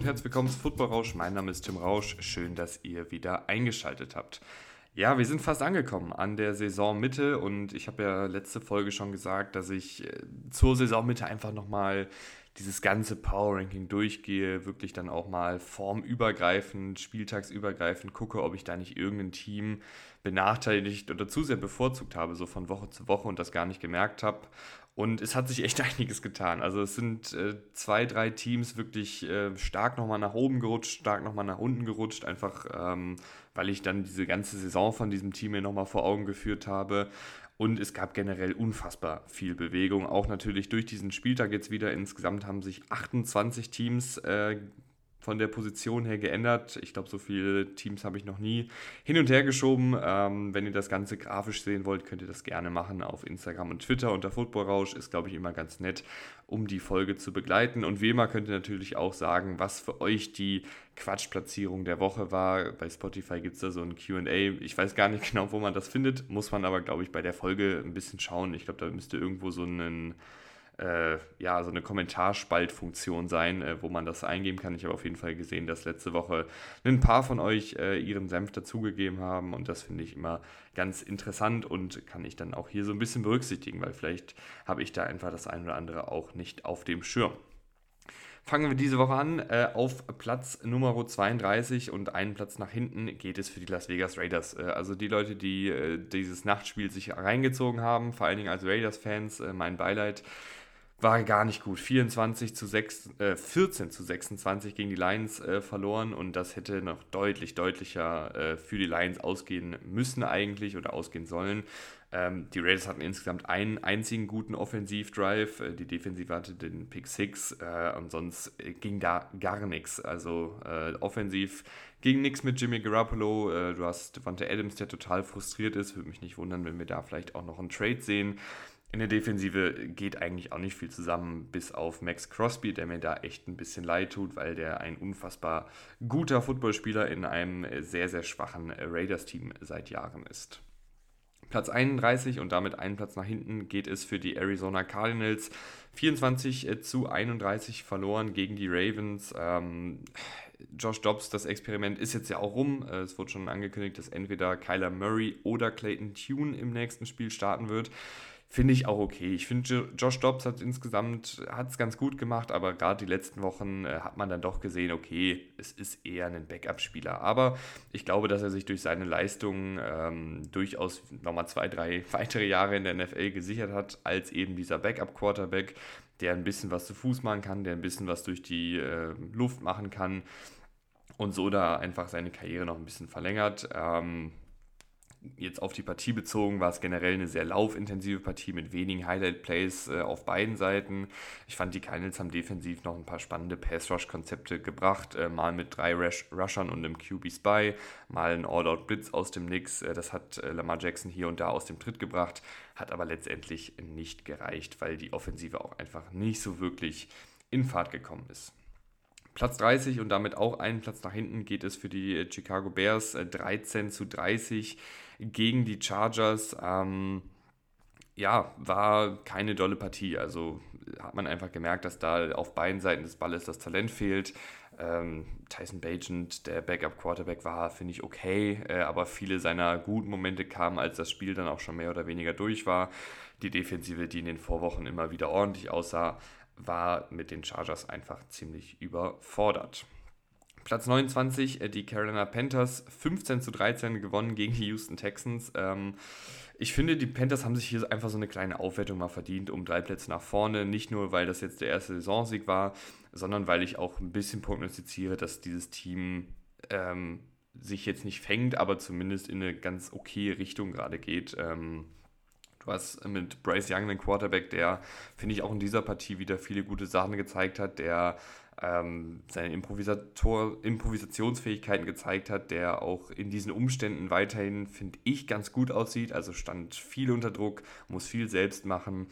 und herzlich willkommen zu Football Rausch. Mein Name ist Tim Rausch. Schön, dass ihr wieder eingeschaltet habt. Ja, wir sind fast angekommen an der Saisonmitte und ich habe ja letzte Folge schon gesagt, dass ich äh, zur Saisonmitte einfach nochmal dieses ganze Power Ranking durchgehe, wirklich dann auch mal formübergreifend, spieltagsübergreifend gucke, ob ich da nicht irgendein Team benachteiligt oder zu sehr bevorzugt habe, so von Woche zu Woche und das gar nicht gemerkt habe. Und es hat sich echt einiges getan. Also es sind äh, zwei, drei Teams wirklich äh, stark nochmal nach oben gerutscht, stark nochmal nach unten gerutscht, einfach ähm, weil ich dann diese ganze Saison von diesem Team mir nochmal vor Augen geführt habe. Und es gab generell unfassbar viel Bewegung. Auch natürlich durch diesen Spieltag jetzt wieder. Insgesamt haben sich 28 Teams äh, von der Position her geändert. Ich glaube, so viele Teams habe ich noch nie hin und her geschoben. Ähm, wenn ihr das Ganze grafisch sehen wollt, könnt ihr das gerne machen auf Instagram und Twitter unter Footballrausch. Ist, glaube ich, immer ganz nett, um die Folge zu begleiten. Und wie immer könnt ihr natürlich auch sagen, was für euch die Quatschplatzierung der Woche war. Bei Spotify gibt es da so ein QA. Ich weiß gar nicht genau, wo man das findet. Muss man aber, glaube ich, bei der Folge ein bisschen schauen. Ich glaube, da müsste irgendwo so ein äh, ja, so eine Kommentarspaltfunktion sein, äh, wo man das eingeben kann. Ich habe auf jeden Fall gesehen, dass letzte Woche ein paar von euch äh, ihren Senf dazugegeben haben und das finde ich immer ganz interessant und kann ich dann auch hier so ein bisschen berücksichtigen, weil vielleicht habe ich da einfach das ein oder andere auch nicht auf dem Schirm. Fangen wir diese Woche an. Äh, auf Platz Nummer 32 und einen Platz nach hinten geht es für die Las Vegas Raiders. Äh, also die Leute, die äh, dieses Nachtspiel sich reingezogen haben, vor allen Dingen als Raiders-Fans, äh, mein Beileid war gar nicht gut. 24 zu 6, äh, 14 zu 26 gegen die Lions äh, verloren und das hätte noch deutlich, deutlicher äh, für die Lions ausgehen müssen eigentlich oder ausgehen sollen. Ähm, die Raiders hatten insgesamt einen einzigen guten Offensivdrive, äh, die Defensive hatte den Pick 6 äh, und sonst äh, ging da gar nichts. Also offensiv ging nichts mit Jimmy Garoppolo. du hast Devante Adams, der total frustriert ist. Würde mich nicht wundern, wenn wir da vielleicht auch noch einen Trade sehen. In der Defensive geht eigentlich auch nicht viel zusammen, bis auf Max Crosby, der mir da echt ein bisschen leid tut, weil der ein unfassbar guter Footballspieler in einem sehr, sehr schwachen Raiders-Team seit Jahren ist. Platz 31 und damit einen Platz nach hinten geht es für die Arizona Cardinals. 24 äh, zu 31 verloren gegen die Ravens. Ähm, Josh Dobbs, das Experiment ist jetzt ja auch rum. Äh, es wurde schon angekündigt, dass entweder Kyler Murray oder Clayton Tune im nächsten Spiel starten wird finde ich auch okay. Ich finde, Josh Dobbs hat insgesamt hat's ganz gut gemacht, aber gerade die letzten Wochen äh, hat man dann doch gesehen, okay, es ist eher ein Backup-Spieler. Aber ich glaube, dass er sich durch seine Leistungen ähm, durchaus nochmal zwei, drei weitere Jahre in der NFL gesichert hat, als eben dieser Backup-Quarterback, der ein bisschen was zu Fuß machen kann, der ein bisschen was durch die äh, Luft machen kann und so da einfach seine Karriere noch ein bisschen verlängert. Ähm, jetzt auf die Partie bezogen war es generell eine sehr laufintensive Partie mit wenigen Highlight-Plays äh, auf beiden Seiten. Ich fand, die Cardinals haben defensiv noch ein paar spannende Pass-Rush-Konzepte gebracht. Äh, mal mit drei Rush Rushern und einem QB-Spy, mal ein All-Out-Blitz aus dem Nix. Äh, das hat äh, Lamar Jackson hier und da aus dem Tritt gebracht, hat aber letztendlich nicht gereicht, weil die Offensive auch einfach nicht so wirklich in Fahrt gekommen ist. Platz 30 und damit auch einen Platz nach hinten geht es für die äh, Chicago Bears 13 äh, zu 30 gegen die Chargers. Ähm, ja, war keine dolle Partie. Also hat man einfach gemerkt, dass da auf beiden Seiten des Balles das Talent fehlt. Ähm, Tyson Bagent, der Backup-Quarterback, war, finde ich, okay, äh, aber viele seiner guten Momente kamen, als das Spiel dann auch schon mehr oder weniger durch war. Die Defensive, die in den Vorwochen immer wieder ordentlich aussah, war mit den Chargers einfach ziemlich überfordert. Platz 29, äh, die Carolina Panthers, 15 zu 13 gewonnen gegen die Houston Texans. Ähm, ich finde, die Panthers haben sich hier einfach so eine kleine Aufwertung mal verdient um drei Plätze nach vorne. Nicht nur, weil das jetzt der erste Saisonsieg war, sondern weil ich auch ein bisschen prognostiziere, dass dieses Team ähm, sich jetzt nicht fängt, aber zumindest in eine ganz okay Richtung gerade geht. Ähm, Du hast mit Bryce Young einen Quarterback, der, finde ich, auch in dieser Partie wieder viele gute Sachen gezeigt hat, der ähm, seine Improvisator Improvisationsfähigkeiten gezeigt hat, der auch in diesen Umständen weiterhin, finde ich, ganz gut aussieht. Also stand viel unter Druck, muss viel selbst machen.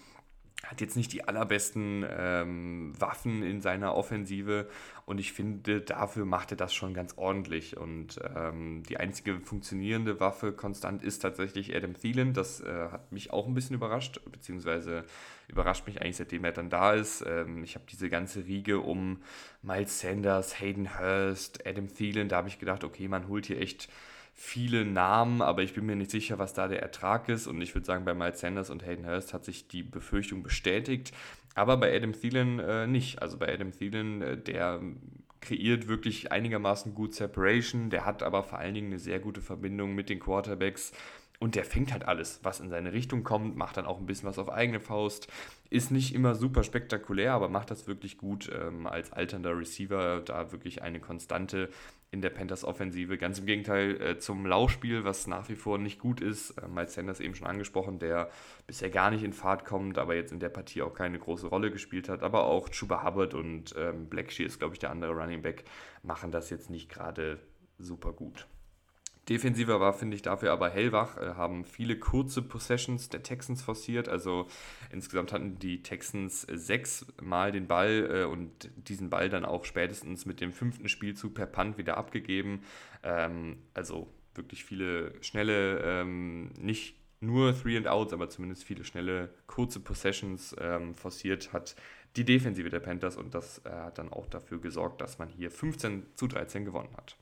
Hat jetzt nicht die allerbesten ähm, Waffen in seiner Offensive und ich finde, dafür macht er das schon ganz ordentlich. Und ähm, die einzige funktionierende Waffe konstant ist tatsächlich Adam Thielen. Das äh, hat mich auch ein bisschen überrascht, beziehungsweise überrascht mich eigentlich, seitdem er dann da ist. Ähm, ich habe diese ganze Riege um Miles Sanders, Hayden Hurst, Adam Thielen, da habe ich gedacht, okay, man holt hier echt viele Namen, aber ich bin mir nicht sicher, was da der Ertrag ist. Und ich würde sagen, bei Miles Sanders und Hayden Hurst hat sich die Befürchtung bestätigt. Aber bei Adam Thielen äh, nicht. Also bei Adam Thielen, äh, der kreiert wirklich einigermaßen gut Separation. Der hat aber vor allen Dingen eine sehr gute Verbindung mit den Quarterbacks. Und der fängt halt alles, was in seine Richtung kommt, macht dann auch ein bisschen was auf eigene Faust. Ist nicht immer super spektakulär, aber macht das wirklich gut ähm, als alternder Receiver, da wirklich eine Konstante in der Panthers Offensive. Ganz im Gegenteil äh, zum Laufspiel, was nach wie vor nicht gut ist. Äh, Miles Sanders eben schon angesprochen, der bisher gar nicht in Fahrt kommt, aber jetzt in der Partie auch keine große Rolle gespielt hat. Aber auch Chuba Hubbard und ähm, Blackshear ist, glaube ich, der andere Running Back, machen das jetzt nicht gerade super gut. Defensiver war, finde ich, dafür aber hellwach, äh, haben viele kurze Possessions der Texans forciert. Also insgesamt hatten die Texans sechs Mal den Ball äh, und diesen Ball dann auch spätestens mit dem fünften Spielzug per Punt wieder abgegeben. Ähm, also wirklich viele schnelle, ähm, nicht nur Three and Outs, aber zumindest viele schnelle, kurze Possessions ähm, forciert hat die Defensive der Panthers und das äh, hat dann auch dafür gesorgt, dass man hier 15 zu 13 gewonnen hat.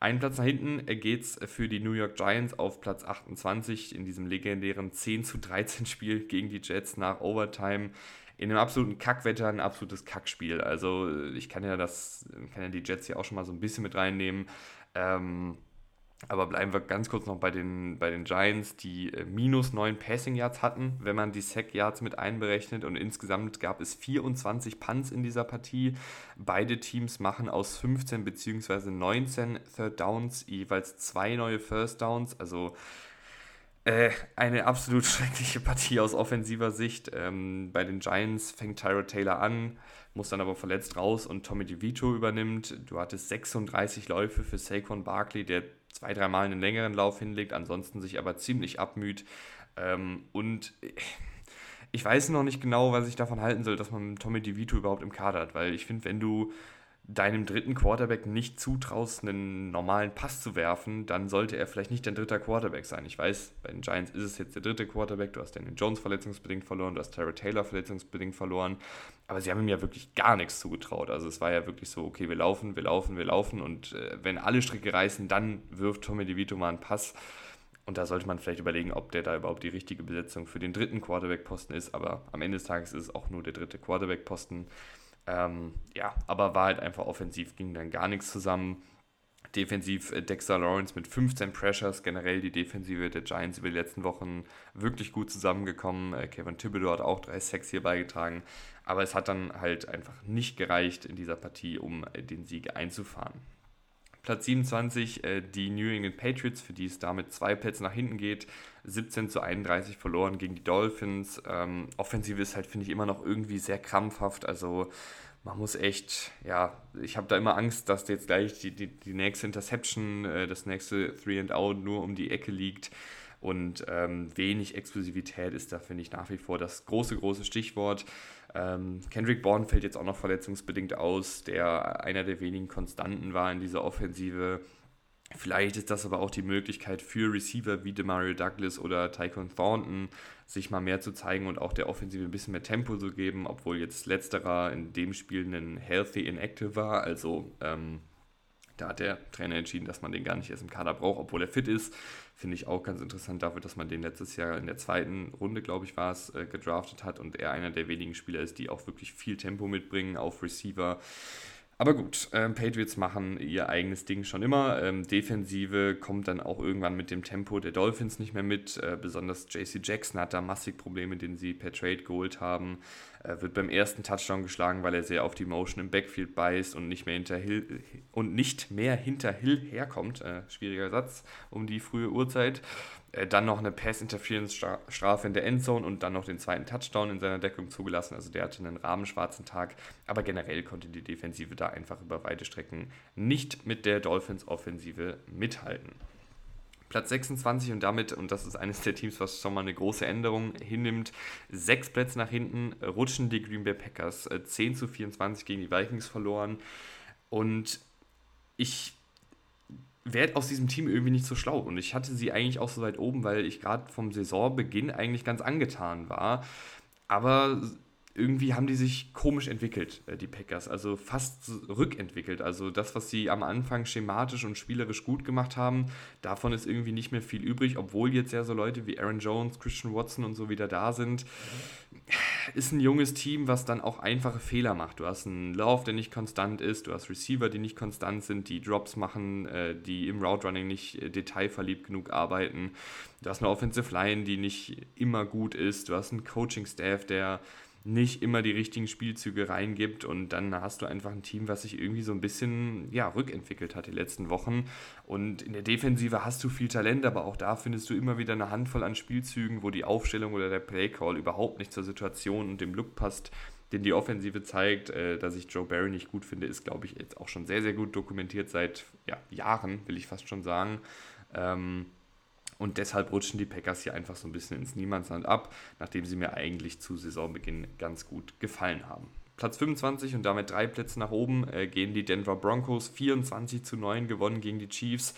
Einen Platz nach hinten geht es für die New York Giants auf Platz 28 in diesem legendären 10 zu 13 Spiel gegen die Jets nach Overtime. In einem absoluten Kackwetter, ein absolutes Kackspiel. Also ich kann ja das, kann ja die Jets hier auch schon mal so ein bisschen mit reinnehmen. Ähm, aber bleiben wir ganz kurz noch bei den, bei den Giants, die äh, minus 9 Passing Yards hatten, wenn man die Sack Yards mit einberechnet. Und insgesamt gab es 24 Punts in dieser Partie. Beide Teams machen aus 15 bzw. 19 Third Downs jeweils zwei neue First Downs. Also äh, eine absolut schreckliche Partie aus offensiver Sicht. Ähm, bei den Giants fängt Tyro Taylor an, muss dann aber verletzt raus und Tommy DeVito übernimmt. Du hattest 36 Läufe für Saquon Barkley, der zwei, dreimal einen längeren Lauf hinlegt, ansonsten sich aber ziemlich abmüht. Ähm, und ich weiß noch nicht genau, was ich davon halten soll, dass man Tommy DeVito überhaupt im Kader hat, weil ich finde, wenn du deinem dritten Quarterback nicht zutraust, einen normalen Pass zu werfen, dann sollte er vielleicht nicht dein dritter Quarterback sein. Ich weiß, bei den Giants ist es jetzt der dritte Quarterback. Du hast Daniel Jones verletzungsbedingt verloren, du hast Tara Taylor verletzungsbedingt verloren. Aber sie haben ihm ja wirklich gar nichts zugetraut. Also es war ja wirklich so, okay, wir laufen, wir laufen, wir laufen. Und äh, wenn alle Stricke reißen, dann wirft Tommy DeVito mal einen Pass. Und da sollte man vielleicht überlegen, ob der da überhaupt die richtige Besetzung für den dritten Quarterback-Posten ist. Aber am Ende des Tages ist es auch nur der dritte Quarterback-Posten. Ähm, ja, aber war halt einfach offensiv, ging dann gar nichts zusammen. Defensiv äh, Dexter Lawrence mit 15 Pressures, generell die Defensive der Giants über die letzten Wochen wirklich gut zusammengekommen. Äh, Kevin Thibodeau hat auch drei Sacks hier beigetragen, aber es hat dann halt einfach nicht gereicht in dieser Partie, um äh, den Sieg einzufahren. Platz 27 äh, die New England Patriots, für die es damit zwei Plätze nach hinten geht. 17 zu 31 verloren gegen die Dolphins. Ähm, Offensive ist halt, finde ich, immer noch irgendwie sehr krampfhaft. Also man muss echt, ja, ich habe da immer Angst, dass jetzt gleich die, die, die nächste Interception, äh, das nächste Three and Out nur um die Ecke liegt. Und ähm, wenig Explosivität ist da, finde ich, nach wie vor das große, große Stichwort. Ähm, Kendrick Bourne fällt jetzt auch noch verletzungsbedingt aus, der einer der wenigen Konstanten war in dieser Offensive. Vielleicht ist das aber auch die Möglichkeit für Receiver wie Demario Douglas oder Tyquan Thornton, sich mal mehr zu zeigen und auch der Offensive ein bisschen mehr Tempo zu geben, obwohl jetzt letzterer in dem Spiel ein Healthy Inactive war. Also ähm, da hat der Trainer entschieden, dass man den gar nicht erst im Kader braucht, obwohl er fit ist. Finde ich auch ganz interessant dafür, dass man den letztes Jahr in der zweiten Runde, glaube ich, war es, äh, gedraftet hat und er einer der wenigen Spieler ist, die auch wirklich viel Tempo mitbringen auf Receiver. Aber gut, ähm, Patriots machen ihr eigenes Ding schon immer. Ähm, Defensive kommt dann auch irgendwann mit dem Tempo der Dolphins nicht mehr mit. Äh, besonders JC Jackson hat da massig Probleme, den sie per Trade geholt haben. Äh, wird beim ersten Touchdown geschlagen, weil er sehr auf die Motion im Backfield beißt und nicht mehr hinter Hill, und nicht mehr hinter Hill herkommt. Äh, schwieriger Satz um die frühe Uhrzeit. Äh, dann noch eine Pass-Interference-Strafe in der Endzone und dann noch den zweiten Touchdown in seiner Deckung zugelassen. Also der hatte einen rahmenschwarzen Tag, aber generell konnte die Defensive da einfach über weite Strecken nicht mit der Dolphins-Offensive mithalten. Platz 26 und damit, und das ist eines der Teams, was schon mal eine große Änderung hinnimmt, sechs Plätze nach hinten rutschen die Green Bay Packers. 10 äh, zu 24 gegen die Vikings verloren. Und ich werde aus diesem Team irgendwie nicht so schlau. Und ich hatte sie eigentlich auch so weit oben, weil ich gerade vom Saisonbeginn eigentlich ganz angetan war. Aber irgendwie haben die sich komisch entwickelt, äh, die Packers. Also fast rückentwickelt. Also das, was sie am Anfang schematisch und spielerisch gut gemacht haben, davon ist irgendwie nicht mehr viel übrig, obwohl jetzt ja so Leute wie Aaron Jones, Christian Watson und so wieder da sind. Ist ein junges Team, was dann auch einfache Fehler macht. Du hast einen Lauf, der nicht konstant ist, du hast Receiver, die nicht konstant sind, die Drops machen, äh, die im Route Running nicht äh, detailverliebt genug arbeiten. Du hast eine Offensive Line, die nicht immer gut ist. Du hast einen Coaching-Staff, der nicht immer die richtigen Spielzüge reingibt und dann hast du einfach ein Team, was sich irgendwie so ein bisschen ja, rückentwickelt hat die letzten Wochen. Und in der Defensive hast du viel Talent, aber auch da findest du immer wieder eine Handvoll an Spielzügen, wo die Aufstellung oder der Playcall überhaupt nicht zur Situation und dem Look passt, den die Offensive zeigt. Äh, dass ich Joe Barry nicht gut finde, ist, glaube ich, jetzt auch schon sehr, sehr gut dokumentiert seit ja, Jahren, will ich fast schon sagen. Ähm, und deshalb rutschen die Packers hier einfach so ein bisschen ins Niemandsland ab, nachdem sie mir eigentlich zu Saisonbeginn ganz gut gefallen haben. Platz 25 und damit drei Plätze nach oben äh, gehen die Denver Broncos 24 zu 9 gewonnen gegen die Chiefs.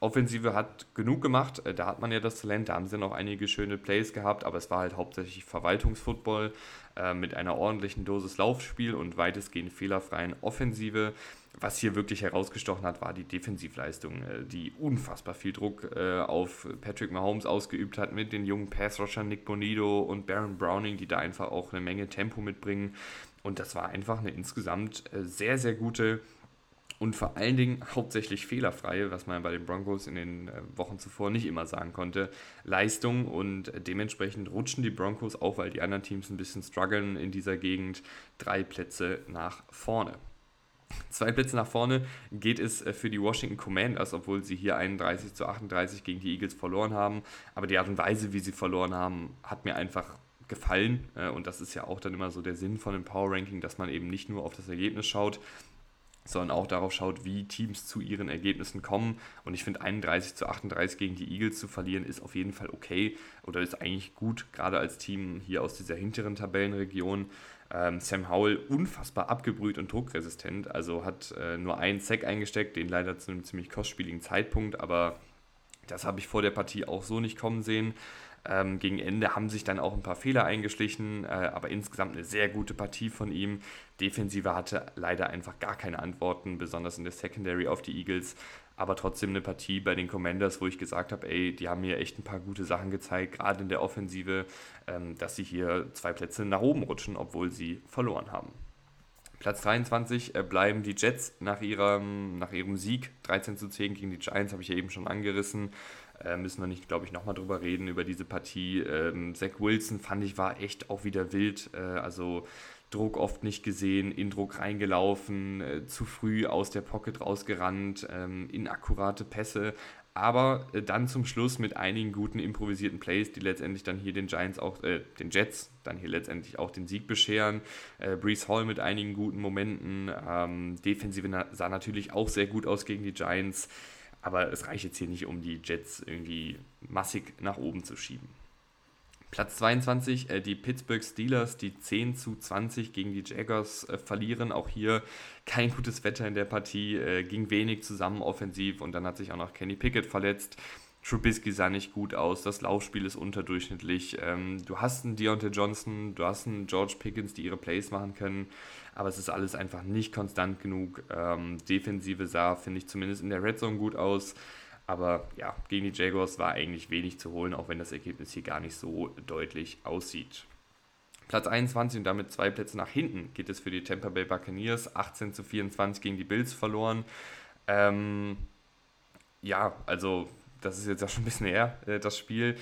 Offensive hat genug gemacht, äh, da hat man ja das Talent, da haben sie noch einige schöne Plays gehabt, aber es war halt hauptsächlich Verwaltungsfootball äh, mit einer ordentlichen Dosis Laufspiel und weitestgehend fehlerfreien Offensive. Was hier wirklich herausgestochen hat, war die Defensivleistung, äh, die unfassbar viel Druck äh, auf Patrick Mahomes ausgeübt hat mit den jungen Passrushern Nick Bonido und Baron Browning, die da einfach auch eine Menge Tempo mitbringen. Und das war einfach eine insgesamt äh, sehr, sehr gute und vor allen Dingen hauptsächlich fehlerfreie, was man bei den Broncos in den Wochen zuvor nicht immer sagen konnte, Leistung und dementsprechend rutschen die Broncos auch, weil die anderen Teams ein bisschen strugglen in dieser Gegend, drei Plätze nach vorne. Zwei Plätze nach vorne geht es äh, für die Washington Commanders, obwohl sie hier 31 zu 38 gegen die Eagles verloren haben. Aber die Art und Weise, wie sie verloren haben, hat mir einfach gefallen. Äh, und das ist ja auch dann immer so der Sinn von dem Power Ranking, dass man eben nicht nur auf das Ergebnis schaut, sondern auch darauf schaut, wie Teams zu ihren Ergebnissen kommen. Und ich finde, 31 zu 38 gegen die Eagles zu verlieren, ist auf jeden Fall okay oder ist eigentlich gut, gerade als Team hier aus dieser hinteren Tabellenregion. Ähm, Sam Howell unfassbar abgebrüht und druckresistent, also hat äh, nur einen Sack eingesteckt, den leider zu einem ziemlich kostspieligen Zeitpunkt, aber das habe ich vor der Partie auch so nicht kommen sehen. Ähm, gegen Ende haben sich dann auch ein paar Fehler eingeschlichen, äh, aber insgesamt eine sehr gute Partie von ihm. Defensive hatte leider einfach gar keine Antworten, besonders in der Secondary auf die Eagles aber trotzdem eine Partie bei den Commanders, wo ich gesagt habe, ey, die haben mir echt ein paar gute Sachen gezeigt, gerade in der Offensive, ähm, dass sie hier zwei Plätze nach oben rutschen, obwohl sie verloren haben. Platz 23 äh, bleiben die Jets nach ihrem, nach ihrem Sieg 13 zu 10 gegen die Giants, habe ich ja eben schon angerissen. Äh, müssen wir nicht, glaube ich, nochmal drüber reden, über diese Partie. Ähm, Zach Wilson fand ich war echt auch wieder wild. Äh, also Druck oft nicht gesehen, in Druck reingelaufen, äh, zu früh aus der Pocket rausgerannt, ähm, inakkurate Pässe, aber äh, dann zum Schluss mit einigen guten improvisierten Plays, die letztendlich dann hier den Giants auch, äh, den Jets dann hier letztendlich auch den Sieg bescheren. Äh, Brees Hall mit einigen guten Momenten. Ähm, Defensive sah natürlich auch sehr gut aus gegen die Giants, aber es reicht jetzt hier nicht, um die Jets irgendwie massig nach oben zu schieben. Platz 22, äh, die Pittsburgh Steelers, die 10 zu 20 gegen die Jaguars äh, verlieren. Auch hier kein gutes Wetter in der Partie, äh, ging wenig zusammen offensiv und dann hat sich auch noch Kenny Pickett verletzt. Trubisky sah nicht gut aus, das Laufspiel ist unterdurchschnittlich. Ähm, du hast einen Deontay Johnson, du hast einen George Pickens, die ihre Plays machen können, aber es ist alles einfach nicht konstant genug. Ähm, Defensive sah, finde ich, zumindest in der Red Zone gut aus. Aber ja, gegen die Jaguars war eigentlich wenig zu holen, auch wenn das Ergebnis hier gar nicht so deutlich aussieht. Platz 21 und damit zwei Plätze nach hinten geht es für die Tampa Bay Buccaneers. 18 zu 24 gegen die Bills verloren. Ähm, ja, also das ist jetzt auch schon ein bisschen her, äh, das Spiel.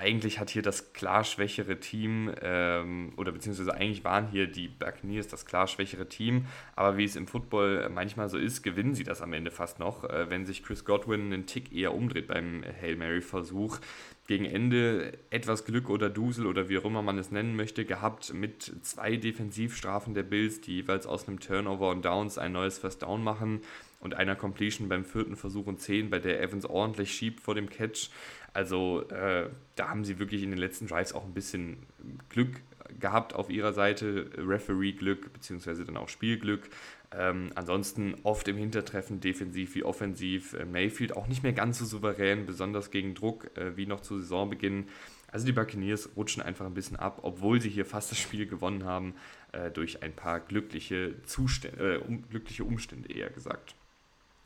Eigentlich hat hier das klar schwächere Team, ähm, oder beziehungsweise eigentlich waren hier die Buccaneers das klar schwächere Team, aber wie es im Football manchmal so ist, gewinnen sie das am Ende fast noch, äh, wenn sich Chris Godwin einen Tick eher umdreht beim Hail Mary-Versuch. Gegen Ende etwas Glück oder Dusel oder wie auch immer man es nennen möchte, gehabt mit zwei Defensivstrafen der Bills, die jeweils aus einem Turnover und Downs ein neues First Down machen und einer Completion beim vierten Versuch und 10, bei der Evans ordentlich schiebt vor dem Catch. Also äh, da haben sie wirklich in den letzten Drives auch ein bisschen Glück gehabt auf ihrer Seite, Referee-Glück, beziehungsweise dann auch Spielglück. Ähm, ansonsten oft im Hintertreffen, defensiv wie offensiv. Äh, Mayfield auch nicht mehr ganz so souverän, besonders gegen Druck, äh, wie noch zu Saisonbeginn. Also die Buccaneers rutschen einfach ein bisschen ab, obwohl sie hier fast das Spiel gewonnen haben, äh, durch ein paar glückliche, Zustände, äh, um, glückliche Umstände eher gesagt.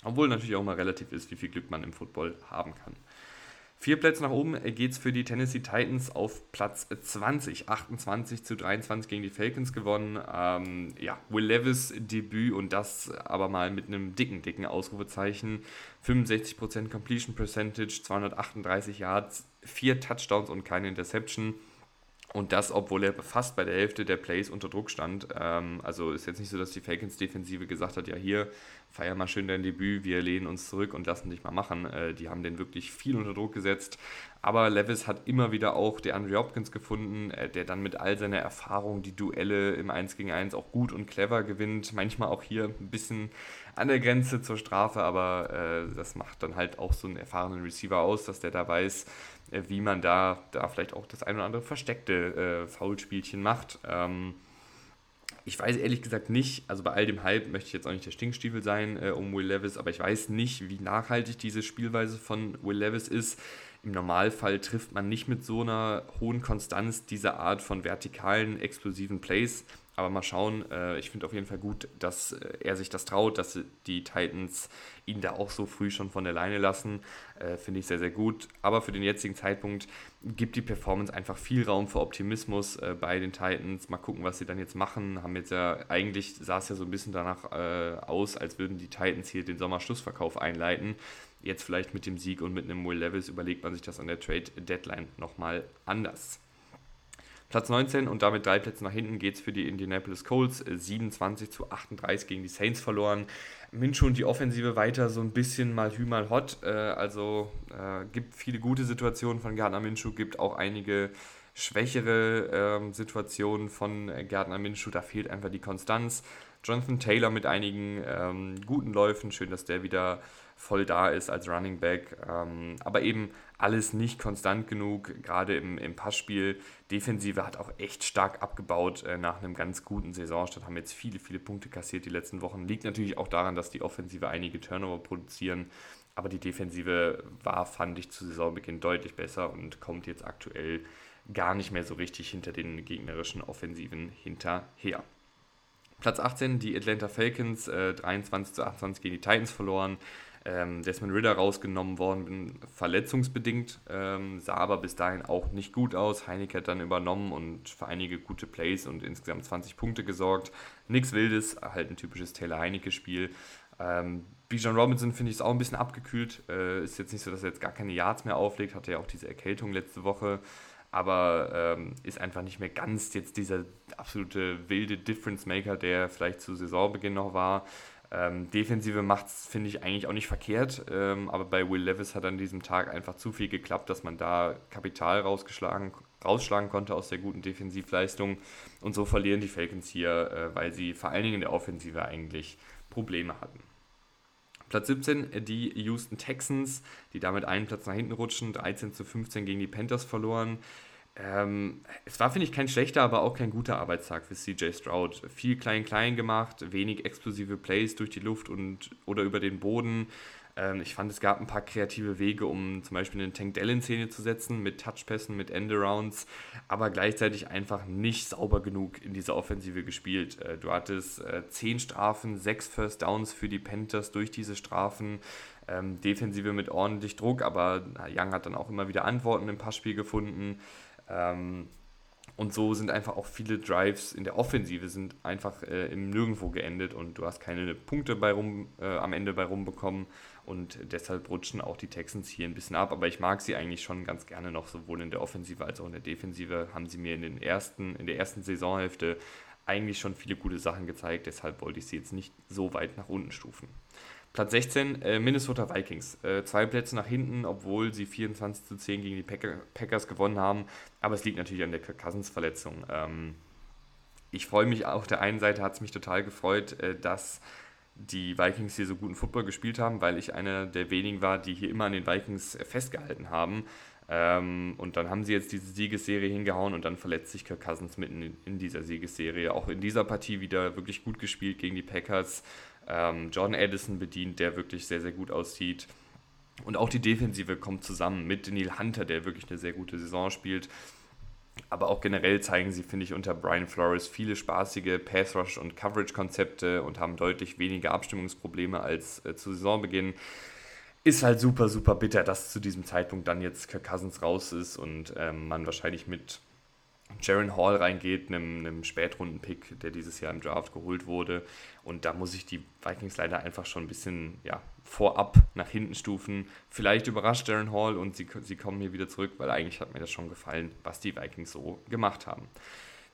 Obwohl natürlich auch mal relativ ist, wie viel Glück man im Football haben kann. Vier Plätze nach oben geht es für die Tennessee Titans auf Platz 20. 28 zu 23 gegen die Falcons gewonnen. Ähm, ja, Will Levis Debüt und das aber mal mit einem dicken, dicken Ausrufezeichen. 65% Completion Percentage, 238 Yards, vier Touchdowns und keine Interception. Und das, obwohl er fast bei der Hälfte der Plays unter Druck stand. Ähm, also ist jetzt nicht so, dass die Falcons-Defensive gesagt hat, ja hier, feier mal schön dein Debüt, wir lehnen uns zurück und lassen dich mal machen. Äh, die haben den wirklich viel unter Druck gesetzt. Aber Levis hat immer wieder auch der Andre Hopkins gefunden, äh, der dann mit all seiner Erfahrung die Duelle im 1 gegen 1 auch gut und clever gewinnt. Manchmal auch hier ein bisschen an der Grenze zur Strafe, aber äh, das macht dann halt auch so einen erfahrenen Receiver aus, dass der da weiß, äh, wie man da, da vielleicht auch das ein oder andere versteckte äh, Foulspielchen macht. Ähm, ich weiß ehrlich gesagt nicht, also bei all dem Hype möchte ich jetzt auch nicht der Stinkstiefel sein äh, um Will Levis, aber ich weiß nicht, wie nachhaltig diese Spielweise von Will Levis ist. Im Normalfall trifft man nicht mit so einer hohen Konstanz diese Art von vertikalen, explosiven Plays. Aber mal schauen, äh, ich finde auf jeden Fall gut, dass äh, er sich das traut, dass die Titans ihn da auch so früh schon von der Leine lassen. Äh, finde ich sehr, sehr gut. Aber für den jetzigen Zeitpunkt gibt die Performance einfach viel Raum für Optimismus bei den Titans. Mal gucken, was sie dann jetzt machen. Haben jetzt ja, eigentlich sah es ja so ein bisschen danach aus, als würden die Titans hier den Sommerschlussverkauf einleiten. Jetzt vielleicht mit dem Sieg und mit einem Will Levis überlegt man sich das an der Trade Deadline nochmal anders. Platz 19 und damit drei Plätze nach hinten geht es für die Indianapolis Colts. 27 zu 38 gegen die Saints verloren. Minshew und die Offensive weiter so ein bisschen mal hü mal hot. Äh, also äh, gibt viele gute Situationen von Gardner Minshew, gibt auch einige schwächere äh, Situationen von Gardner Minshew. Da fehlt einfach die Konstanz. Jonathan Taylor mit einigen ähm, guten Läufen. Schön, dass der wieder voll da ist als Running Back. Ähm, aber eben alles nicht konstant genug, gerade im, im Passspiel. Defensive hat auch echt stark abgebaut äh, nach einem ganz guten Saisonstart, haben jetzt viele, viele Punkte kassiert die letzten Wochen. Liegt natürlich auch daran, dass die Offensive einige Turnover produzieren, aber die Defensive war, fand ich, zu Saisonbeginn deutlich besser und kommt jetzt aktuell gar nicht mehr so richtig hinter den gegnerischen Offensiven hinterher. Platz 18, die Atlanta Falcons, äh, 23 zu 28 gegen die Titans verloren. Ähm, Desmond Ritter rausgenommen worden, verletzungsbedingt, ähm, sah aber bis dahin auch nicht gut aus. Heineke hat dann übernommen und für einige gute Plays und insgesamt 20 Punkte gesorgt. Nichts Wildes, halt ein typisches Taylor Heineke-Spiel. Ähm, Bijan Robinson finde ich ist auch ein bisschen abgekühlt. Äh, ist jetzt nicht so, dass er jetzt gar keine Yards mehr auflegt, hatte ja auch diese Erkältung letzte Woche aber ähm, ist einfach nicht mehr ganz jetzt dieser absolute wilde Difference Maker, der vielleicht zu Saisonbeginn noch war. Ähm, Defensive macht es, finde ich, eigentlich auch nicht verkehrt, ähm, aber bei Will Levis hat an diesem Tag einfach zu viel geklappt, dass man da Kapital rausgeschlagen, rausschlagen konnte aus der guten Defensivleistung. Und so verlieren die Falcons hier, äh, weil sie vor allen Dingen in der Offensive eigentlich Probleme hatten. Platz 17, äh, die Houston Texans, die damit einen Platz nach hinten rutschen, 13 zu 15 gegen die Panthers verloren. Ähm, es war, finde ich, kein schlechter, aber auch kein guter Arbeitstag für CJ Stroud. Viel klein-klein gemacht, wenig explosive Plays durch die Luft und oder über den Boden. Ähm, ich fand, es gab ein paar kreative Wege, um zum Beispiel einen Tank Dell in Szene zu setzen, mit Touchpässen, mit Endarounds, aber gleichzeitig einfach nicht sauber genug in dieser Offensive gespielt. Äh, du hattest äh, 10 Strafen, 6 First Downs für die Panthers durch diese Strafen. Ähm, Defensive mit ordentlich Druck, aber Young hat dann auch immer wieder Antworten im Passspiel gefunden. Ähm, und so sind einfach auch viele Drives in der Offensive sind einfach äh, im Nirgendwo geendet und du hast keine Punkte bei rum, äh, am Ende bei rumbekommen und deshalb rutschen auch die Texans hier ein bisschen ab. Aber ich mag sie eigentlich schon ganz gerne noch, sowohl in der Offensive als auch in der Defensive haben sie mir in, den ersten, in der ersten Saisonhälfte eigentlich schon viele gute Sachen gezeigt, deshalb wollte ich sie jetzt nicht so weit nach unten stufen. Platz 16, äh, Minnesota Vikings. Äh, zwei Plätze nach hinten, obwohl sie 24 zu 10 gegen die Packer, Packers gewonnen haben. Aber es liegt natürlich an der Cousins-Verletzung. Ähm, ich freue mich, auf der einen Seite hat es mich total gefreut, äh, dass die Vikings hier so guten Football gespielt haben, weil ich einer der wenigen war, die hier immer an den Vikings festgehalten haben. Ähm, und dann haben sie jetzt diese Siegesserie hingehauen und dann verletzt sich Kirk Cousins mitten in, in dieser Siegesserie. Auch in dieser Partie wieder wirklich gut gespielt gegen die Packers. Ähm, Jordan Addison bedient, der wirklich sehr, sehr gut aussieht. Und auch die Defensive kommt zusammen mit Neil Hunter, der wirklich eine sehr gute Saison spielt. Aber auch generell zeigen sie, finde ich, unter Brian Flores viele spaßige Pass-Rush- und Coverage-Konzepte und haben deutlich weniger Abstimmungsprobleme als äh, zu Saisonbeginn ist halt super, super bitter, dass zu diesem Zeitpunkt dann jetzt Kirk Cousins raus ist und ähm, man wahrscheinlich mit Jaron Hall reingeht, einem, einem Spätrunden-Pick, der dieses Jahr im Draft geholt wurde. Und da muss ich die Vikings leider einfach schon ein bisschen ja, vorab nach hinten stufen. Vielleicht überrascht Jaron Hall und sie, sie kommen hier wieder zurück, weil eigentlich hat mir das schon gefallen, was die Vikings so gemacht haben.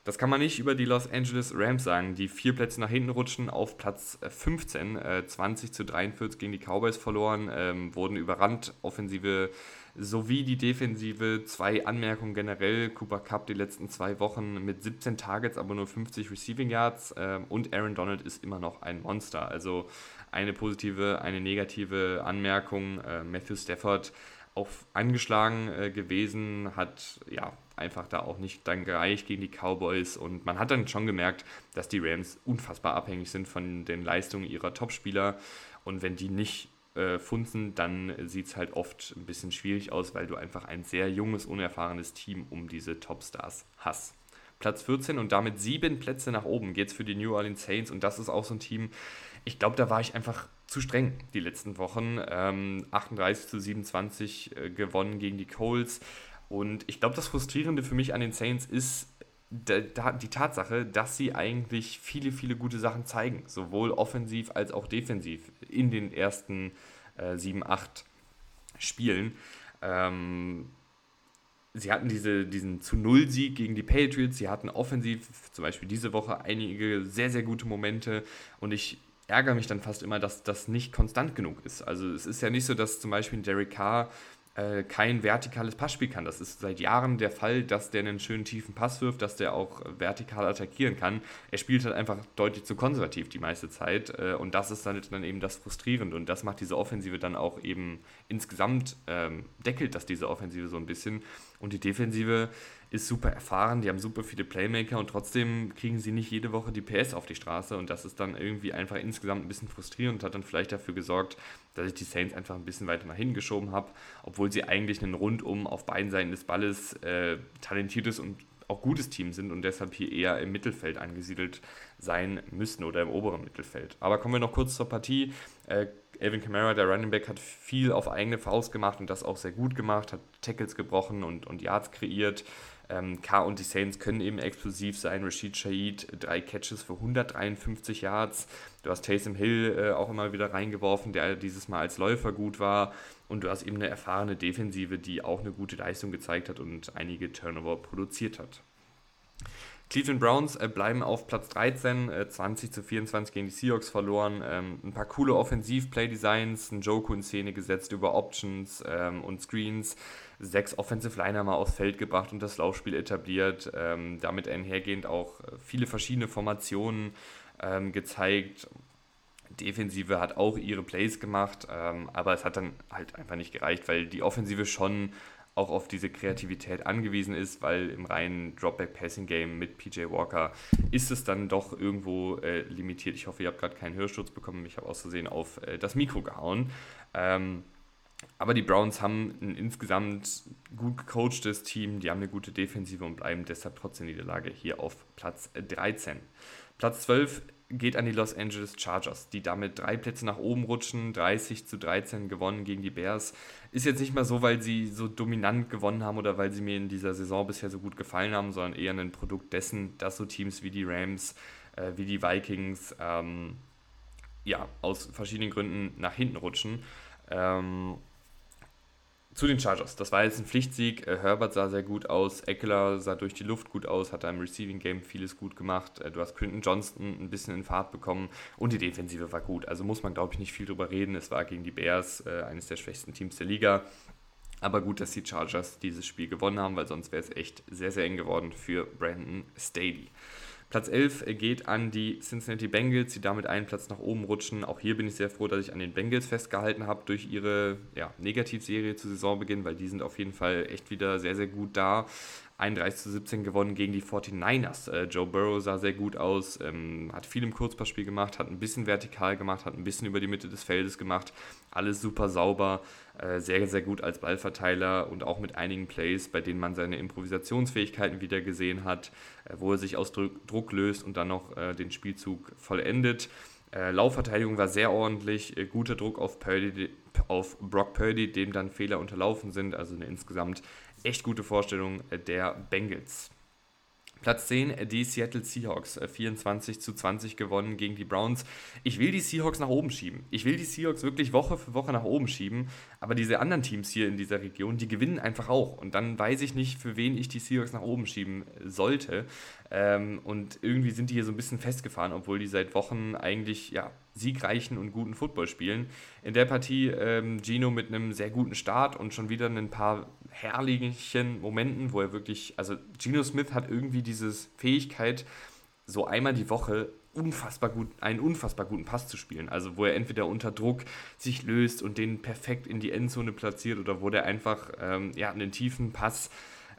Das kann man nicht über die Los Angeles Rams sagen, die vier Plätze nach hinten rutschen auf Platz 15, äh, 20 äh, zu 43 gegen die Cowboys verloren, ähm, wurden überrannt, Offensive sowie die Defensive. Zwei Anmerkungen generell, Cooper Cup die letzten zwei Wochen mit 17 Targets, aber nur 50 Receiving Yards äh, und Aaron Donald ist immer noch ein Monster. Also eine positive, eine negative Anmerkung. Äh, Matthew Stafford auch angeschlagen äh, gewesen, hat ja einfach da auch nicht dann gereicht gegen die Cowboys und man hat dann schon gemerkt, dass die Rams unfassbar abhängig sind von den Leistungen ihrer Topspieler und wenn die nicht äh, funzen, dann sieht es halt oft ein bisschen schwierig aus, weil du einfach ein sehr junges, unerfahrenes Team um diese Topstars hast. Platz 14 und damit sieben Plätze nach oben geht es für die New Orleans Saints und das ist auch so ein Team, ich glaube, da war ich einfach zu streng die letzten Wochen. Ähm, 38 zu 27 äh, gewonnen gegen die Coles. Und ich glaube, das Frustrierende für mich an den Saints ist die Tatsache, dass sie eigentlich viele, viele gute Sachen zeigen, sowohl offensiv als auch defensiv in den ersten äh, 7, 8 Spielen. Ähm, sie hatten diese, diesen zu Null Sieg gegen die Patriots, sie hatten offensiv zum Beispiel diese Woche einige sehr, sehr gute Momente und ich ärgere mich dann fast immer, dass das nicht konstant genug ist. Also es ist ja nicht so, dass zum Beispiel Derek Carr äh, kein vertikales Passspiel kann. Das ist seit Jahren der Fall, dass der einen schönen tiefen Pass wirft, dass der auch vertikal attackieren kann. Er spielt halt einfach deutlich zu konservativ die meiste Zeit äh, und das ist dann, dann eben das Frustrierende und das macht diese Offensive dann auch eben insgesamt ähm, deckelt das diese Offensive so ein bisschen und die Defensive ist super erfahren, die haben super viele Playmaker und trotzdem kriegen sie nicht jede Woche die PS auf die Straße und das ist dann irgendwie einfach insgesamt ein bisschen frustrierend und hat dann vielleicht dafür gesorgt, dass ich die Saints einfach ein bisschen weiter nach hinten geschoben habe, obwohl sie eigentlich ein rundum auf beiden Seiten des Balles äh, talentiertes und auch gutes Team sind und deshalb hier eher im Mittelfeld angesiedelt sein müssen oder im oberen Mittelfeld. Aber kommen wir noch kurz zur Partie. Äh, Elvin Kamara, der Running Back, hat viel auf eigene Faust gemacht und das auch sehr gut gemacht, hat Tackles gebrochen und, und Yards kreiert. Ähm, K und die Saints können eben explosiv sein. Rashid Shahid, drei Catches für 153 Yards. Du hast Taysom Hill äh, auch immer wieder reingeworfen, der dieses Mal als Läufer gut war. Und du hast eben eine erfahrene Defensive, die auch eine gute Leistung gezeigt hat und einige Turnover produziert hat. Cleveland Browns äh, bleiben auf Platz 13, äh, 20 zu 24 gegen die Seahawks verloren. Ähm, ein paar coole Offensiv-Play-Designs, ein Joku in Szene gesetzt über Options ähm, und Screens, sechs Offensive Liner mal aufs Feld gebracht und das Laufspiel etabliert. Ähm, damit einhergehend auch viele verschiedene Formationen ähm, gezeigt. Defensive hat auch ihre Plays gemacht, ähm, aber es hat dann halt einfach nicht gereicht, weil die Offensive schon auch auf diese Kreativität angewiesen ist, weil im reinen Dropback-Passing-Game mit PJ Walker ist es dann doch irgendwo äh, limitiert. Ich hoffe, ihr habt gerade keinen Hörschutz bekommen. Ich habe aus Versehen auf äh, das Mikro gehauen. Ähm, aber die Browns haben ein insgesamt gut gecoachtes Team, die haben eine gute Defensive und bleiben deshalb trotz der Niederlage hier auf Platz 13. Platz 12 geht an die Los Angeles Chargers, die damit drei Plätze nach oben rutschen, 30 zu 13 gewonnen gegen die Bears. Ist jetzt nicht mal so, weil sie so dominant gewonnen haben oder weil sie mir in dieser Saison bisher so gut gefallen haben, sondern eher ein Produkt dessen, dass so Teams wie die Rams, äh, wie die Vikings, ähm, ja, aus verschiedenen Gründen nach hinten rutschen. Ähm, zu den Chargers. Das war jetzt ein Pflichtsieg. Äh, Herbert sah sehr gut aus. Eckler sah durch die Luft gut aus, hat da im Receiving Game vieles gut gemacht. Äh, du hast Quinton Johnston ein bisschen in Fahrt bekommen und die Defensive war gut. Also muss man, glaube ich, nicht viel drüber reden. Es war gegen die Bears, äh, eines der schwächsten Teams der Liga. Aber gut, dass die Chargers dieses Spiel gewonnen haben, weil sonst wäre es echt sehr, sehr eng geworden für Brandon Staley. Platz 11 geht an die Cincinnati Bengals, die damit einen Platz nach oben rutschen. Auch hier bin ich sehr froh, dass ich an den Bengals festgehalten habe durch ihre ja, Negativserie zu Saisonbeginn, weil die sind auf jeden Fall echt wieder sehr, sehr gut da. 31 zu 17 gewonnen gegen die 49ers. Äh, Joe Burrow sah sehr gut aus, ähm, hat viel im Kurzpassspiel gemacht, hat ein bisschen vertikal gemacht, hat ein bisschen über die Mitte des Feldes gemacht. Alles super sauber, äh, sehr, sehr gut als Ballverteiler und auch mit einigen Plays, bei denen man seine Improvisationsfähigkeiten wieder gesehen hat, äh, wo er sich aus Druck löst und dann noch äh, den Spielzug vollendet. Äh, Laufverteidigung war sehr ordentlich, äh, guter Druck auf, Purdy, auf Brock Purdy, dem dann Fehler unterlaufen sind, also eine insgesamt echt gute Vorstellung äh, der Bengals. Platz 10, äh, die Seattle Seahawks, 24 äh, zu 20 gewonnen gegen die Browns. Ich will die Seahawks nach oben schieben. Ich will die Seahawks wirklich Woche für Woche nach oben schieben. Aber diese anderen Teams hier in dieser Region, die gewinnen einfach auch. Und dann weiß ich nicht, für wen ich die Seahawks nach oben schieben sollte. Ähm, und irgendwie sind die hier so ein bisschen festgefahren, obwohl die seit Wochen eigentlich ja, siegreichen und guten Football spielen. In der Partie ähm, Gino mit einem sehr guten Start und schon wieder ein paar herrlichen Momenten, wo er wirklich, also Gino Smith hat irgendwie diese Fähigkeit, so einmal die Woche unfassbar gut, einen unfassbar guten Pass zu spielen. Also wo er entweder unter Druck sich löst und den perfekt in die Endzone platziert oder wo der einfach ähm, ja, einen tiefen Pass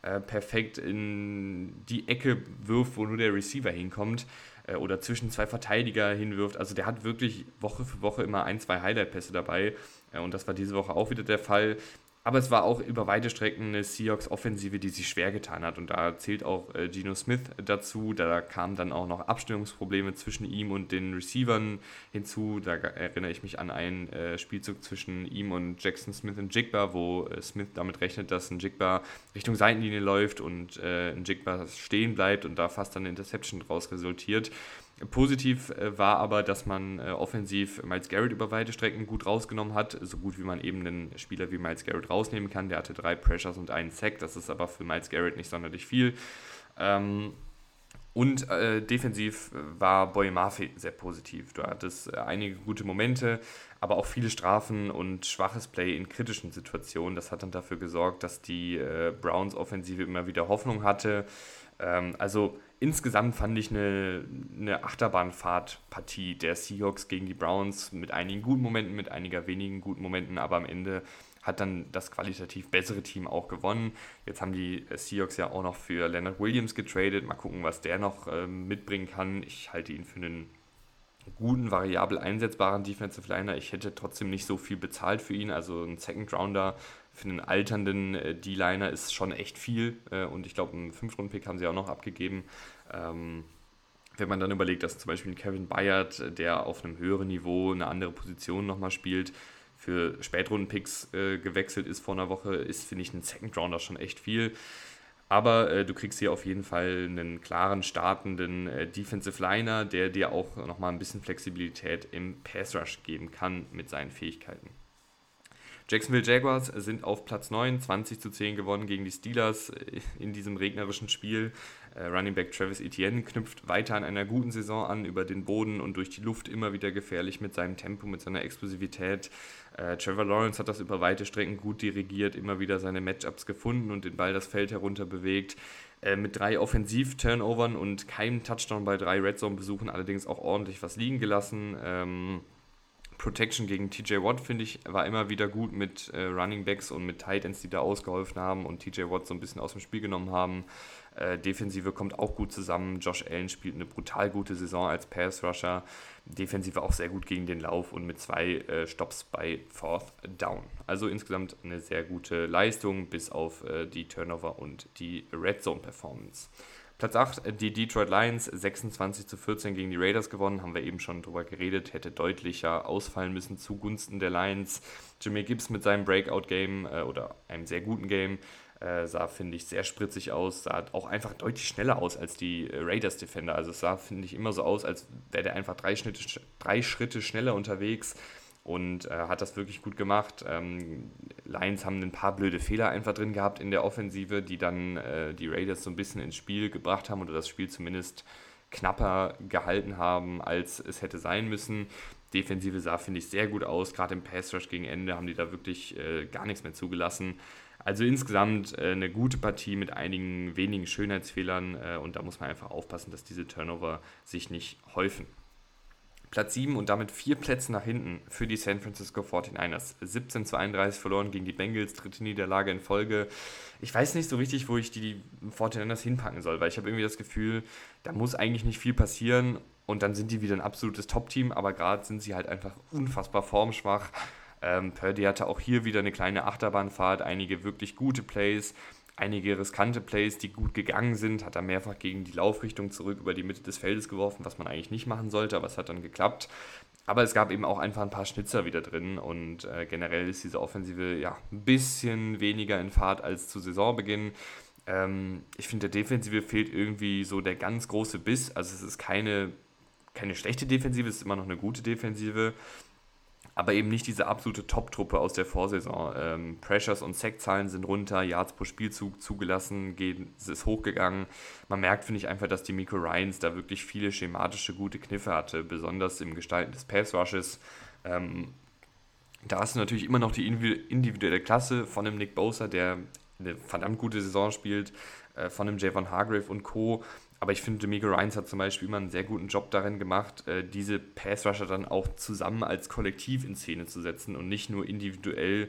äh, perfekt in die Ecke wirft, wo nur der Receiver hinkommt äh, oder zwischen zwei Verteidiger hinwirft. Also der hat wirklich Woche für Woche immer ein, zwei Highlight-Pässe dabei. Äh, und das war diese Woche auch wieder der Fall. Aber es war auch über weite Strecken eine Seahawks-Offensive, die sich schwer getan hat. Und da zählt auch äh, Geno Smith dazu. Da kamen dann auch noch Abstimmungsprobleme zwischen ihm und den Receivern hinzu. Da erinnere ich mich an einen äh, Spielzug zwischen ihm und Jackson Smith und Jigba, wo äh, Smith damit rechnet, dass ein Jigba Richtung Seitenlinie läuft und äh, ein Jigba stehen bleibt und da fast eine Interception draus resultiert. Positiv äh, war aber, dass man äh, offensiv Miles Garrett über weite Strecken gut rausgenommen hat, so gut wie man eben einen Spieler wie Miles Garrett rausnehmen kann. Der hatte drei Pressures und einen Sack, das ist aber für Miles Garrett nicht sonderlich viel. Ähm, und äh, defensiv war Boy Murphy sehr positiv. Du hattest einige gute Momente, aber auch viele Strafen und schwaches Play in kritischen Situationen. Das hat dann dafür gesorgt, dass die äh, Browns Offensive immer wieder Hoffnung hatte. Ähm, also insgesamt fand ich eine, eine Achterbahnfahrt-Partie der Seahawks gegen die Browns mit einigen guten Momenten, mit einiger wenigen guten Momenten, aber am Ende hat dann das qualitativ bessere Team auch gewonnen. Jetzt haben die Seahawks ja auch noch für Leonard Williams getradet. Mal gucken, was der noch äh, mitbringen kann. Ich halte ihn für einen guten, variabel einsetzbaren Defensive Liner. Ich hätte trotzdem nicht so viel bezahlt für ihn. Also ein Second Rounder für einen alternden äh, D-Liner ist schon echt viel. Äh, und ich glaube, einen 5-Runden-Pick haben sie auch noch abgegeben. Ähm, wenn man dann überlegt, dass zum Beispiel Kevin Bayard, äh, der auf einem höheren Niveau eine andere Position nochmal spielt, für Spätrunden-Picks äh, gewechselt ist vor einer Woche, ist, finde ich, ein Second Rounder schon echt viel. Aber äh, du kriegst hier auf jeden Fall einen klaren, startenden äh, Defensive Liner, der dir auch nochmal ein bisschen Flexibilität im Pass Rush geben kann mit seinen Fähigkeiten. Jacksonville Jaguars sind auf Platz 9, 20 zu 10 gewonnen gegen die Steelers äh, in diesem regnerischen Spiel. Äh, Running Back Travis Etienne knüpft weiter an einer guten Saison an, über den Boden und durch die Luft immer wieder gefährlich mit seinem Tempo, mit seiner Explosivität. Äh, Trevor Lawrence hat das über weite Strecken gut dirigiert, immer wieder seine Matchups gefunden und den Ball das Feld herunter bewegt. Äh, mit drei Offensiv-Turnovern und keinem Touchdown bei drei Red Zone-Besuchen allerdings auch ordentlich was liegen gelassen. Ähm, Protection gegen TJ Watt, finde ich, war immer wieder gut mit äh, Running Backs und mit Tight Ends, die da ausgeholfen haben und TJ Watt so ein bisschen aus dem Spiel genommen haben. Äh, Defensive kommt auch gut zusammen. Josh Allen spielt eine brutal gute Saison als Pass Rusher. Defensive auch sehr gut gegen den Lauf und mit zwei äh, Stops bei Fourth Down. Also insgesamt eine sehr gute Leistung, bis auf äh, die Turnover und die Red Zone Performance. Platz 8, äh, die Detroit Lions, 26 zu 14 gegen die Raiders gewonnen, haben wir eben schon drüber geredet, hätte deutlicher ausfallen müssen zugunsten der Lions. Jimmy Gibbs mit seinem Breakout-Game äh, oder einem sehr guten Game äh, sah, finde ich, sehr spritzig aus, sah auch einfach deutlich schneller aus als die äh, Raiders-Defender. Also es sah, finde ich, immer so aus, als wäre der einfach drei Schritte, drei Schritte schneller unterwegs und äh, hat das wirklich gut gemacht. Ähm, Lions haben ein paar blöde Fehler einfach drin gehabt in der Offensive, die dann äh, die Raiders so ein bisschen ins Spiel gebracht haben oder das Spiel zumindest knapper gehalten haben, als es hätte sein müssen. Defensive sah, finde ich, sehr gut aus. Gerade im Pass Rush gegen Ende haben die da wirklich äh, gar nichts mehr zugelassen. Also insgesamt äh, eine gute Partie mit einigen wenigen Schönheitsfehlern äh, und da muss man einfach aufpassen, dass diese Turnover sich nicht häufen. Platz 7 und damit vier Plätze nach hinten für die San Francisco 49ers. 17 zu 31 verloren gegen die Bengals, dritte Niederlage in Folge. Ich weiß nicht so richtig, wo ich die 49ers hinpacken soll, weil ich habe irgendwie das Gefühl, da muss eigentlich nicht viel passieren und dann sind die wieder ein absolutes Top-Team, aber gerade sind sie halt einfach unfassbar formschwach. Ähm, Purdy hatte auch hier wieder eine kleine Achterbahnfahrt, einige wirklich gute Plays einige riskante Plays, die gut gegangen sind, hat er mehrfach gegen die Laufrichtung zurück über die Mitte des Feldes geworfen, was man eigentlich nicht machen sollte, aber es hat dann geklappt. Aber es gab eben auch einfach ein paar Schnitzer wieder drin und äh, generell ist diese Offensive ja ein bisschen weniger in Fahrt als zu Saisonbeginn. Ähm, ich finde, der Defensive fehlt irgendwie so der ganz große Biss. Also es ist keine, keine schlechte Defensive, es ist immer noch eine gute Defensive aber eben nicht diese absolute Top-Truppe aus der Vorsaison. Ähm, Pressures und Sackzahlen sind runter, Yards pro Spielzug zugelassen, geht, ist hochgegangen. Man merkt, finde ich, einfach, dass die Miko Ryans da wirklich viele schematische, gute Kniffe hatte, besonders im Gestalten des Pass-Rushes. Ähm, da hast du natürlich immer noch die individuelle Klasse von dem Nick Bosa, der eine verdammt gute Saison spielt, äh, von dem Javon Hargrave und Co. Aber ich finde, Demico Ryans hat zum Beispiel immer einen sehr guten Job darin gemacht, äh, diese Pass-Rusher dann auch zusammen als Kollektiv in Szene zu setzen und nicht nur individuell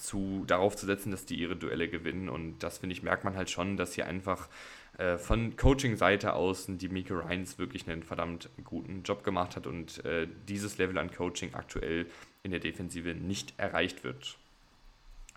zu, darauf zu setzen, dass die ihre Duelle gewinnen. Und das, finde ich, merkt man halt schon, dass hier einfach äh, von Coaching-Seite aus die Miko Ryans wirklich einen verdammt guten Job gemacht hat und äh, dieses Level an Coaching aktuell in der Defensive nicht erreicht wird.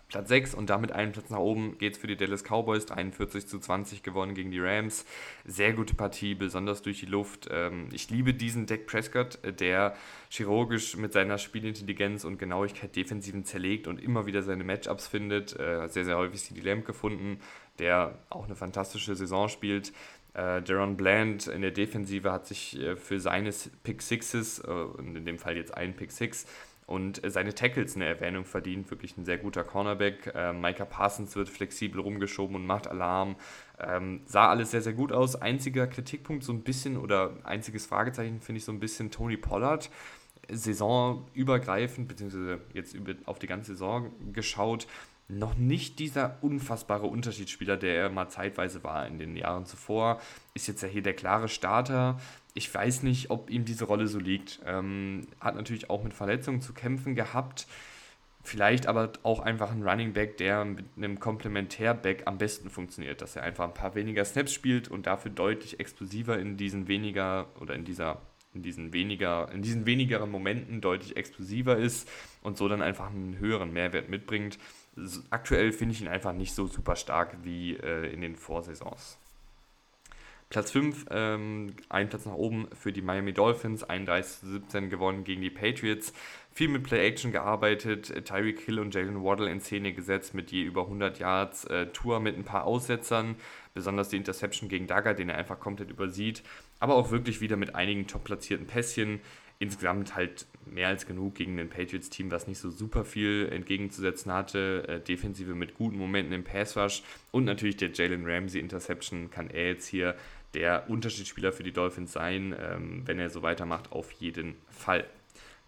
Platz 6 und damit einen Platz nach oben geht es für die Dallas Cowboys. 43 zu 20 gewonnen gegen die Rams. Sehr gute Partie, besonders durch die Luft. Ähm, ich liebe diesen Dak Prescott, äh, der chirurgisch mit seiner Spielintelligenz und Genauigkeit Defensiven zerlegt und immer wieder seine Matchups findet. Äh, sehr, sehr häufig CD Lamb gefunden, der auch eine fantastische Saison spielt. Äh, Bland in der Defensive hat sich für seine Pick Sixes, in dem Fall jetzt einen Pick Six, und seine Tackles eine Erwähnung verdient. Wirklich ein sehr guter Cornerback. Äh, Micah Parsons wird flexibel rumgeschoben und macht Alarm. Ähm, sah alles sehr, sehr gut aus. Einziger Kritikpunkt so ein bisschen oder einziges Fragezeichen finde ich so ein bisschen Tony Pollard. Saisonübergreifend, beziehungsweise jetzt auf die ganze Saison geschaut, noch nicht dieser unfassbare Unterschiedsspieler, der er mal zeitweise war in den Jahren zuvor. Ist jetzt ja hier der klare Starter ich weiß nicht, ob ihm diese Rolle so liegt. Ähm, hat natürlich auch mit Verletzungen zu kämpfen gehabt. Vielleicht aber auch einfach ein Running Back, der mit einem Komplementärback am besten funktioniert, dass er einfach ein paar weniger Snaps spielt und dafür deutlich explosiver in diesen weniger oder in dieser in diesen weniger in diesen wenigeren Momenten deutlich explosiver ist und so dann einfach einen höheren Mehrwert mitbringt. Aktuell finde ich ihn einfach nicht so super stark wie äh, in den Vorsaisons. Platz 5, ähm, ein Platz nach oben für die Miami Dolphins, 31 zu 17 gewonnen gegen die Patriots. Viel mit Play-Action gearbeitet, Tyreek Hill und Jalen Waddle in Szene gesetzt mit je über 100 Yards, äh, Tour mit ein paar Aussetzern, besonders die Interception gegen Dagger, den er einfach komplett übersieht, aber auch wirklich wieder mit einigen top platzierten Pässchen. Insgesamt halt mehr als genug gegen ein Patriots-Team, was nicht so super viel entgegenzusetzen hatte. Äh, Defensive mit guten Momenten im Pass-Rush und natürlich der Jalen Ramsey-Interception kann er jetzt hier der Unterschiedsspieler für die Dolphins sein, ähm, wenn er so weitermacht, auf jeden Fall.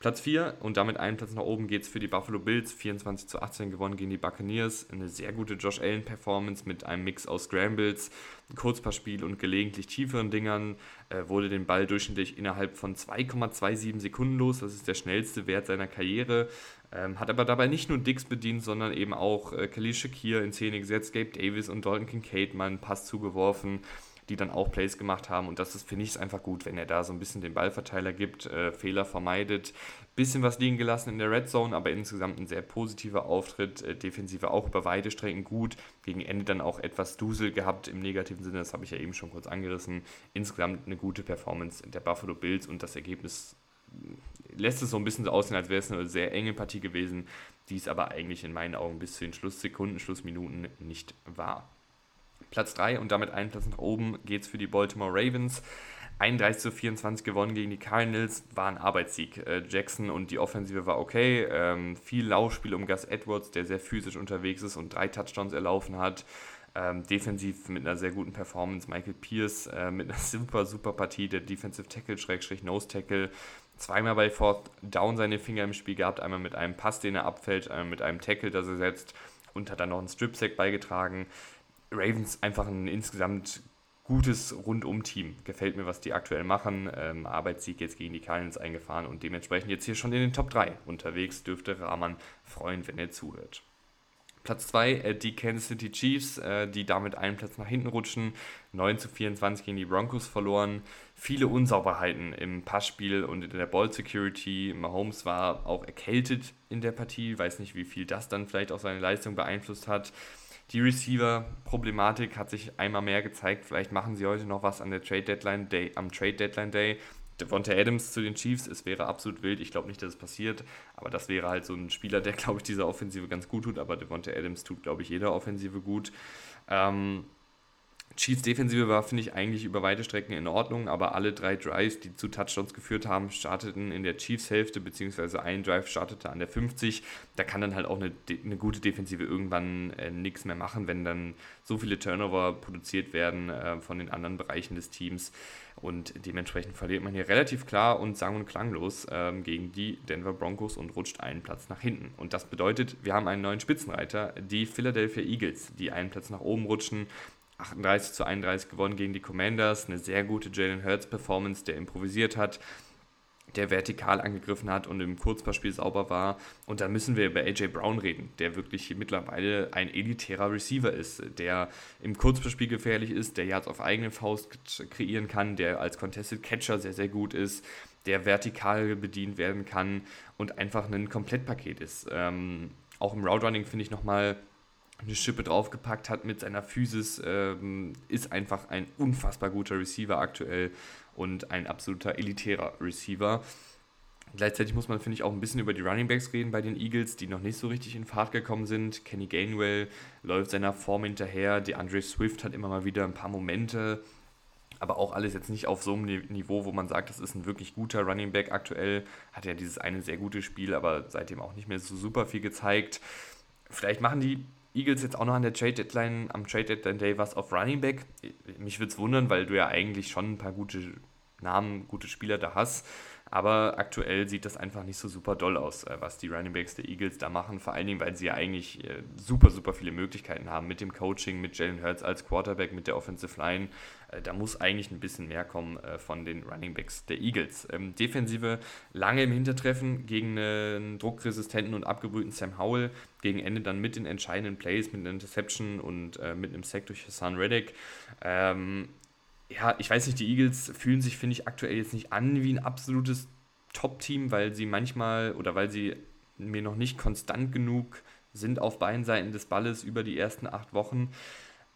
Platz 4 und damit einen Platz nach oben geht es für die Buffalo Bills. 24 zu 18 gewonnen gegen die Buccaneers. Eine sehr gute Josh Allen Performance mit einem Mix aus Scrambles, Kurzpassspiel und gelegentlich tieferen Dingern. Äh, wurde den Ball durchschnittlich innerhalb von 2,27 Sekunden los. Das ist der schnellste Wert seiner Karriere. Ähm, hat aber dabei nicht nur Dix bedient, sondern eben auch äh, Khalil Shakir in Szene gesetzt, Gabe Davis und Dalton Kincaid mal einen Pass zugeworfen die dann auch Plays gemacht haben. Und das ist, finde ich, einfach gut, wenn er da so ein bisschen den Ballverteiler gibt, äh, Fehler vermeidet, bisschen was liegen gelassen in der Red Zone, aber insgesamt ein sehr positiver Auftritt, äh, Defensive auch über weite Strecken gut, gegen Ende dann auch etwas Dusel gehabt im negativen Sinne, das habe ich ja eben schon kurz angerissen. Insgesamt eine gute Performance der Buffalo Bills und das Ergebnis äh, lässt es so ein bisschen so aussehen, als wäre es eine sehr enge Partie gewesen, die es aber eigentlich in meinen Augen bis zu den Schlusssekunden, Schlussminuten nicht war. Platz 3 und damit einen Platz nach oben geht es für die Baltimore Ravens. 31 zu 24 gewonnen gegen die Cardinals, war ein Arbeitssieg. Äh, Jackson und die Offensive war okay. Ähm, viel Laufspiel um Gus Edwards, der sehr physisch unterwegs ist und drei Touchdowns erlaufen hat. Ähm, defensiv mit einer sehr guten Performance. Michael Pierce äh, mit einer super, super Partie. Der Defensive Tackle, Schrägstrich Nose Tackle. Zweimal bei Fourth Down seine Finger im Spiel gehabt. Einmal mit einem Pass, den er abfällt, einmal mit einem Tackle, das er setzt und hat dann noch einen Strip-Sack beigetragen. Ravens einfach ein insgesamt gutes Rundum-Team. Gefällt mir, was die aktuell machen. Ähm, Arbeitssieg jetzt gegen die Cardinals eingefahren und dementsprechend jetzt hier schon in den Top 3 unterwegs. Dürfte Rahman freuen, wenn er zuhört. Platz 2, äh, die Kansas City Chiefs, äh, die damit einen Platz nach hinten rutschen. 9 zu 24 gegen die Broncos verloren. Viele Unsauberheiten im Passspiel und in der Ball Security. Mahomes war auch erkältet in der Partie. Weiß nicht, wie viel das dann vielleicht auch seine Leistung beeinflusst hat. Die Receiver-Problematik hat sich einmal mehr gezeigt. Vielleicht machen sie heute noch was an der Trade Deadline Day, am Trade Deadline Day. Devonta Adams zu den Chiefs, es wäre absolut wild. Ich glaube nicht, dass es passiert, aber das wäre halt so ein Spieler, der, glaube ich, dieser Offensive ganz gut tut. Aber Devonta Adams tut, glaube ich, jeder Offensive gut. Ähm, Chiefs Defensive war, finde ich, eigentlich über weite Strecken in Ordnung, aber alle drei Drives, die zu Touchdowns geführt haben, starteten in der Chiefs Hälfte, beziehungsweise ein Drive startete an der 50. Da kann dann halt auch eine, eine gute Defensive irgendwann äh, nichts mehr machen, wenn dann so viele Turnover produziert werden äh, von den anderen Bereichen des Teams. Und dementsprechend verliert man hier relativ klar und sang- und klanglos ähm, gegen die Denver Broncos und rutscht einen Platz nach hinten. Und das bedeutet, wir haben einen neuen Spitzenreiter, die Philadelphia Eagles, die einen Platz nach oben rutschen 38 zu 31 gewonnen gegen die Commanders. Eine sehr gute Jalen Hurts Performance, der improvisiert hat, der vertikal angegriffen hat und im Kurzpassspiel sauber war. Und da müssen wir über AJ Brown reden, der wirklich mittlerweile ein elitärer Receiver ist, der im Kurzpassspiel gefährlich ist, der Yards auf eigene Faust kreieren kann, der als Contested Catcher sehr, sehr gut ist, der vertikal bedient werden kann und einfach ein Komplettpaket ist. Ähm, auch im Route Running finde ich nochmal eine Schippe draufgepackt hat mit seiner Physis, ähm, ist einfach ein unfassbar guter Receiver aktuell und ein absoluter elitärer Receiver. Gleichzeitig muss man, finde ich, auch ein bisschen über die Running Backs reden bei den Eagles, die noch nicht so richtig in Fahrt gekommen sind. Kenny Gainwell läuft seiner Form hinterher. Die Andre Swift hat immer mal wieder ein paar Momente, aber auch alles jetzt nicht auf so einem Niveau, wo man sagt, das ist ein wirklich guter Running Back aktuell. Hat ja dieses eine sehr gute Spiel, aber seitdem auch nicht mehr so super viel gezeigt. Vielleicht machen die Eagles jetzt auch noch an der Trade Deadline, am Trade Deadline Day was auf Running Back. Mich würde es wundern, weil du ja eigentlich schon ein paar gute Namen, gute Spieler da hast. Aber aktuell sieht das einfach nicht so super doll aus, äh, was die Running Backs der Eagles da machen. Vor allen Dingen, weil sie ja eigentlich äh, super, super viele Möglichkeiten haben mit dem Coaching, mit Jalen Hurts als Quarterback, mit der Offensive Line. Äh, da muss eigentlich ein bisschen mehr kommen von den Running Backs der Eagles. Ähm, Defensive lange im Hintertreffen gegen einen druckresistenten und abgebrühten Sam Howell. Gegen Ende dann mit den entscheidenden Plays, mit einer Interception und mit einem Sack durch Hassan Reddick. Ja, ich weiß nicht, die Eagles fühlen sich, finde ich, aktuell jetzt nicht an wie ein absolutes Top-Team, weil sie manchmal oder weil sie mir noch nicht konstant genug sind auf beiden Seiten des Balles über die ersten acht Wochen.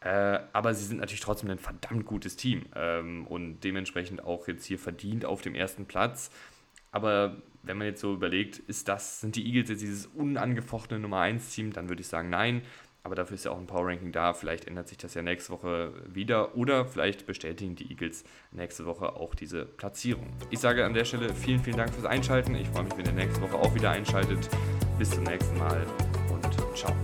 Äh, aber sie sind natürlich trotzdem ein verdammt gutes Team ähm, und dementsprechend auch jetzt hier verdient auf dem ersten Platz. Aber wenn man jetzt so überlegt, ist das, sind die Eagles jetzt dieses unangefochtene Nummer 1 Team, dann würde ich sagen, nein. Aber dafür ist ja auch ein Power Ranking da. Vielleicht ändert sich das ja nächste Woche wieder oder vielleicht bestätigen die Eagles nächste Woche auch diese Platzierung. Ich sage an der Stelle vielen, vielen Dank fürs Einschalten. Ich freue mich, wenn ihr nächste Woche auch wieder einschaltet. Bis zum nächsten Mal und ciao.